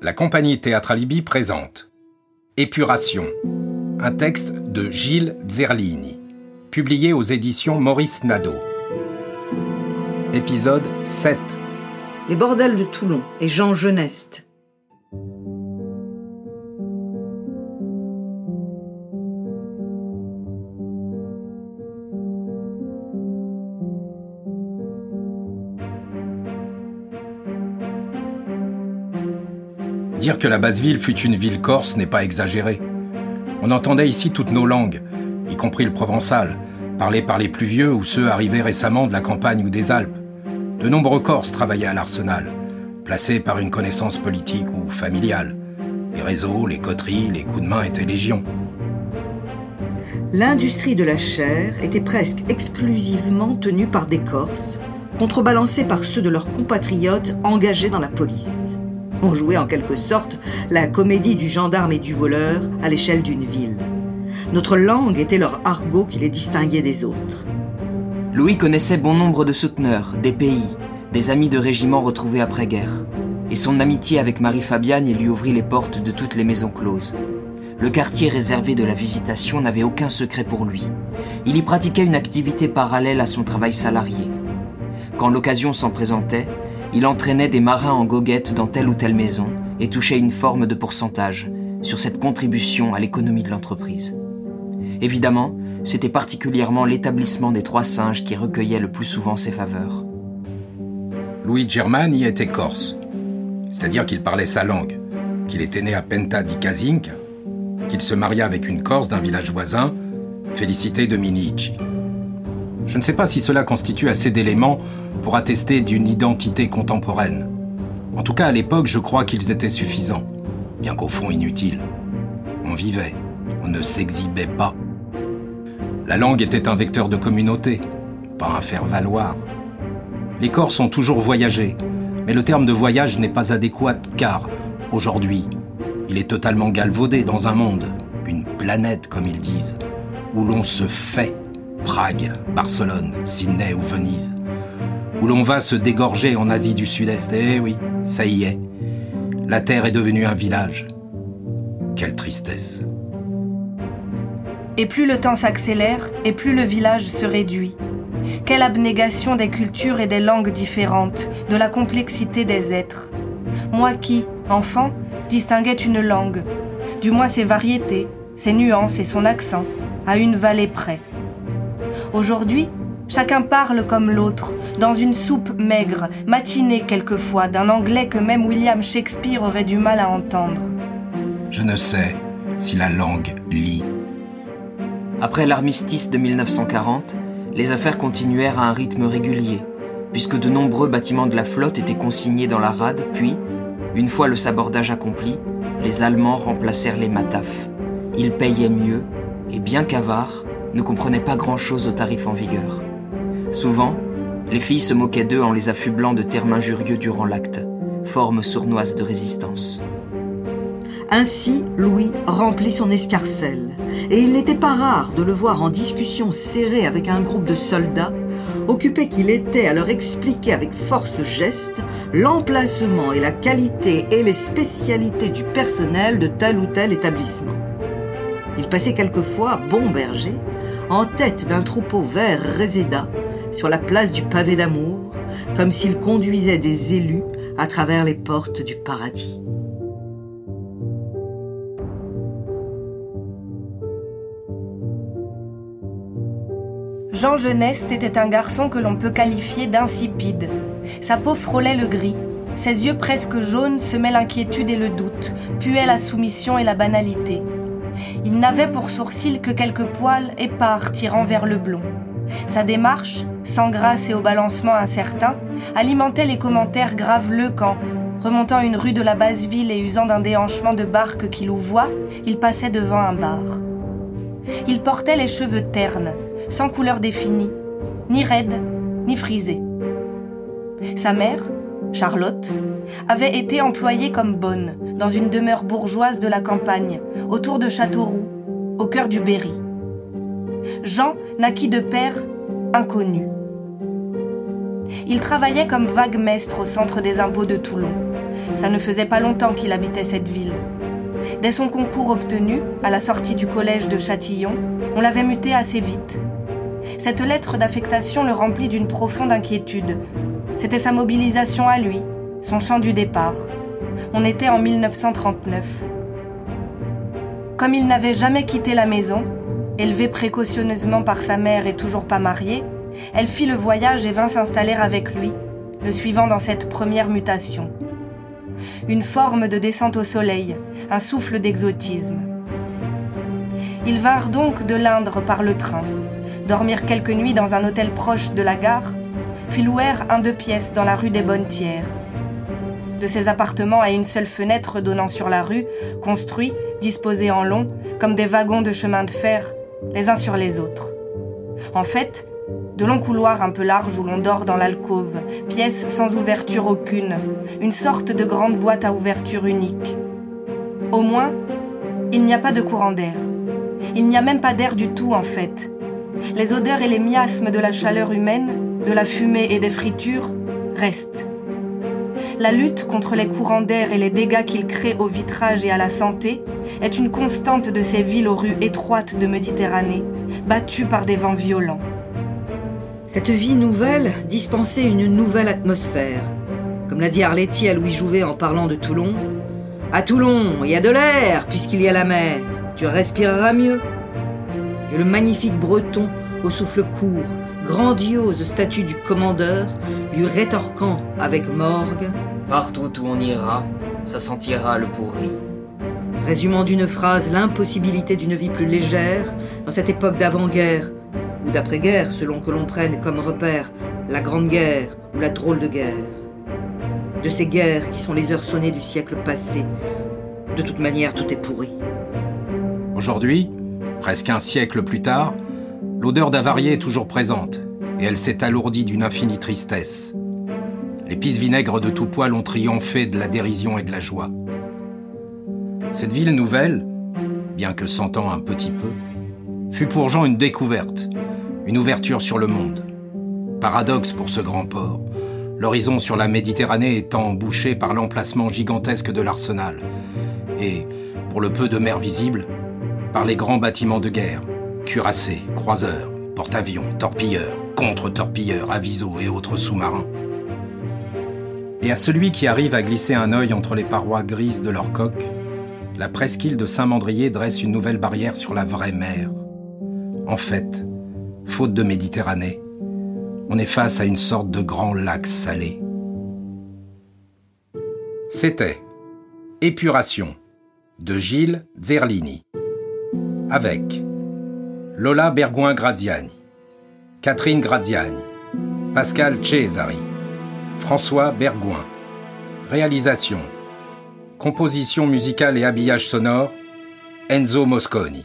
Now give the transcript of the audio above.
La compagnie Théâtre présente Épuration, un texte de Gilles Zerlini, publié aux éditions Maurice Nadeau. Épisode 7 Les bordels de Toulon et Jean Geneste. Dire que la Basse-Ville fut une ville corse n'est pas exagéré. On entendait ici toutes nos langues, y compris le provençal, parlé par les plus vieux ou ceux arrivés récemment de la campagne ou des Alpes. De nombreux Corses travaillaient à l'arsenal, placés par une connaissance politique ou familiale. Les réseaux, les coteries, les coups de main étaient légion. L'industrie de la chair était presque exclusivement tenue par des Corses, contrebalancée par ceux de leurs compatriotes engagés dans la police. On jouait en quelque sorte la comédie du gendarme et du voleur à l'échelle d'une ville. Notre langue était leur argot qui les distinguait des autres. Louis connaissait bon nombre de souteneurs, des pays, des amis de régiments retrouvés après-guerre. Et son amitié avec Marie-Fabiane lui ouvrit les portes de toutes les maisons closes. Le quartier réservé de la visitation n'avait aucun secret pour lui. Il y pratiquait une activité parallèle à son travail salarié. Quand l'occasion s'en présentait, il entraînait des marins en goguette dans telle ou telle maison et touchait une forme de pourcentage sur cette contribution à l'économie de l'entreprise. Évidemment, c'était particulièrement l'établissement des trois singes qui recueillait le plus souvent ses faveurs. Louis Germani était corse, c'est-à-dire qu'il parlait sa langue, qu'il était né à Penta di Casinca, qu'il se maria avec une corse d'un village voisin, Félicité de Minici. Je ne sais pas si cela constitue assez d'éléments pour attester d'une identité contemporaine. En tout cas, à l'époque, je crois qu'ils étaient suffisants, bien qu'au fond inutiles. On vivait, on ne s'exhibait pas. La langue était un vecteur de communauté, pas un faire-valoir. Les Corses ont toujours voyagé, mais le terme de voyage n'est pas adéquat car, aujourd'hui, il est totalement galvaudé dans un monde, une planète comme ils disent, où l'on se fait Prague, Barcelone, Sydney ou Venise, où l'on va se dégorger en Asie du Sud-Est. Eh oui, ça y est. La Terre est devenue un village. Quelle tristesse. Et plus le temps s'accélère, et plus le village se réduit. Quelle abnégation des cultures et des langues différentes, de la complexité des êtres. Moi qui, enfant, distinguais une langue, du moins ses variétés, ses nuances et son accent, à une vallée près. Aujourd'hui, chacun parle comme l'autre, dans une soupe maigre, matinée quelquefois, d'un anglais que même William Shakespeare aurait du mal à entendre. Je ne sais si la langue lit. Après l'armistice de 1940, les affaires continuèrent à un rythme régulier, puisque de nombreux bâtiments de la flotte étaient consignés dans la rade, puis, une fois le sabordage accompli, les Allemands remplacèrent les matafs. Ils payaient mieux, et bien qu'avares, ne comprenaient pas grand-chose aux tarifs en vigueur. Souvent, les filles se moquaient d'eux en les affublant de termes injurieux durant l'acte, forme sournoise de résistance. Ainsi, Louis remplit son escarcelle, et il n'était pas rare de le voir en discussion serrée avec un groupe de soldats, occupé qu'il était à leur expliquer avec force geste l'emplacement et la qualité et les spécialités du personnel de tel ou tel établissement. Il passait quelquefois, bon berger, en tête d'un troupeau vert réséda sur la place du pavé d'amour, comme s'il conduisait des élus à travers les portes du paradis. Jean Geneste était un garçon que l'on peut qualifier d'insipide. Sa peau frôlait le gris, ses yeux presque jaunes semaient l'inquiétude et le doute, puaient la soumission et la banalité. Il n'avait pour sourcils que quelques poils épars tirant vers le blond. Sa démarche, sans grâce et au balancement incertain, alimentait les commentaires graveleux quand, remontant une rue de la basse ville et usant d'un déhanchement de barque qui louvoie, il passait devant un bar. Il portait les cheveux ternes, sans couleur définie, ni raides, ni frisés. Sa mère, Charlotte, avait été employée comme bonne dans une demeure bourgeoise de la campagne, autour de Châteauroux, au cœur du Berry. Jean naquit de père il travaillait comme vague-mestre au centre des impôts de Toulon. Ça ne faisait pas longtemps qu'il habitait cette ville. Dès son concours obtenu, à la sortie du collège de Châtillon, on l'avait muté assez vite. Cette lettre d'affectation le remplit d'une profonde inquiétude. C'était sa mobilisation à lui, son champ du départ. On était en 1939. Comme il n'avait jamais quitté la maison, élevé précautionneusement par sa mère et toujours pas marié, elle fit le voyage et vint s'installer avec lui, le suivant dans cette première mutation. Une forme de descente au soleil, un souffle d'exotisme. Ils vinrent donc de l'Indre par le train, dormirent quelques nuits dans un hôtel proche de la gare, puis louèrent un deux pièces dans la rue des Bonnes Tières. De ces appartements à une seule fenêtre donnant sur la rue, construits, disposés en long, comme des wagons de chemin de fer, les uns sur les autres. En fait, de longs couloirs un peu larges où l'on dort dans l'alcôve, pièces sans ouverture aucune, une sorte de grande boîte à ouverture unique. Au moins, il n'y a pas de courant d'air. Il n'y a même pas d'air du tout en fait. Les odeurs et les miasmes de la chaleur humaine, de la fumée et des fritures restent. La lutte contre les courants d'air et les dégâts qu'ils créent au vitrage et à la santé est une constante de ces villes aux rues étroites de Méditerranée, battues par des vents violents. Cette vie nouvelle dispensait une nouvelle atmosphère. Comme l'a dit Arletty à Louis Jouvet en parlant de Toulon. À Toulon, il y a de l'air puisqu'il y a la mer. Tu respireras mieux. Et le magnifique breton, au souffle court, grandiose statue du commandeur, lui rétorquant avec morgue Partout où on ira, ça sentira le pourri. Résumant d'une phrase l'impossibilité d'une vie plus légère dans cette époque d'avant-guerre ou d'après-guerre, selon que l'on prenne comme repère la Grande Guerre ou la Drôle de Guerre. De ces guerres qui sont les heures sonnées du siècle passé. De toute manière, tout est pourri. Aujourd'hui, presque un siècle plus tard, l'odeur d'avarié est toujours présente, et elle s'est alourdie d'une infinie tristesse. Les pisse vinaigres de tout poil ont triomphé de la dérision et de la joie. Cette ville nouvelle, bien que sentant un petit peu, fut pour Jean une découverte, une ouverture sur le monde. Paradoxe pour ce grand port, l'horizon sur la Méditerranée étant bouché par l'emplacement gigantesque de l'arsenal, et, pour le peu de mer visible, par les grands bâtiments de guerre, cuirassés, croiseurs, porte-avions, torpilleurs, contre-torpilleurs, avisos et autres sous-marins. Et à celui qui arrive à glisser un œil entre les parois grises de leur coque, la presqu'île de Saint-Mandrier dresse une nouvelle barrière sur la vraie mer. En fait, faute de Méditerranée, on est face à une sorte de grand lac salé. C'était Épuration de Gilles Zerlini avec Lola Bergouin-Graziani, Catherine Graziani, Pascal Cesari, François Bergouin. Réalisation, composition musicale et habillage sonore, Enzo Mosconi.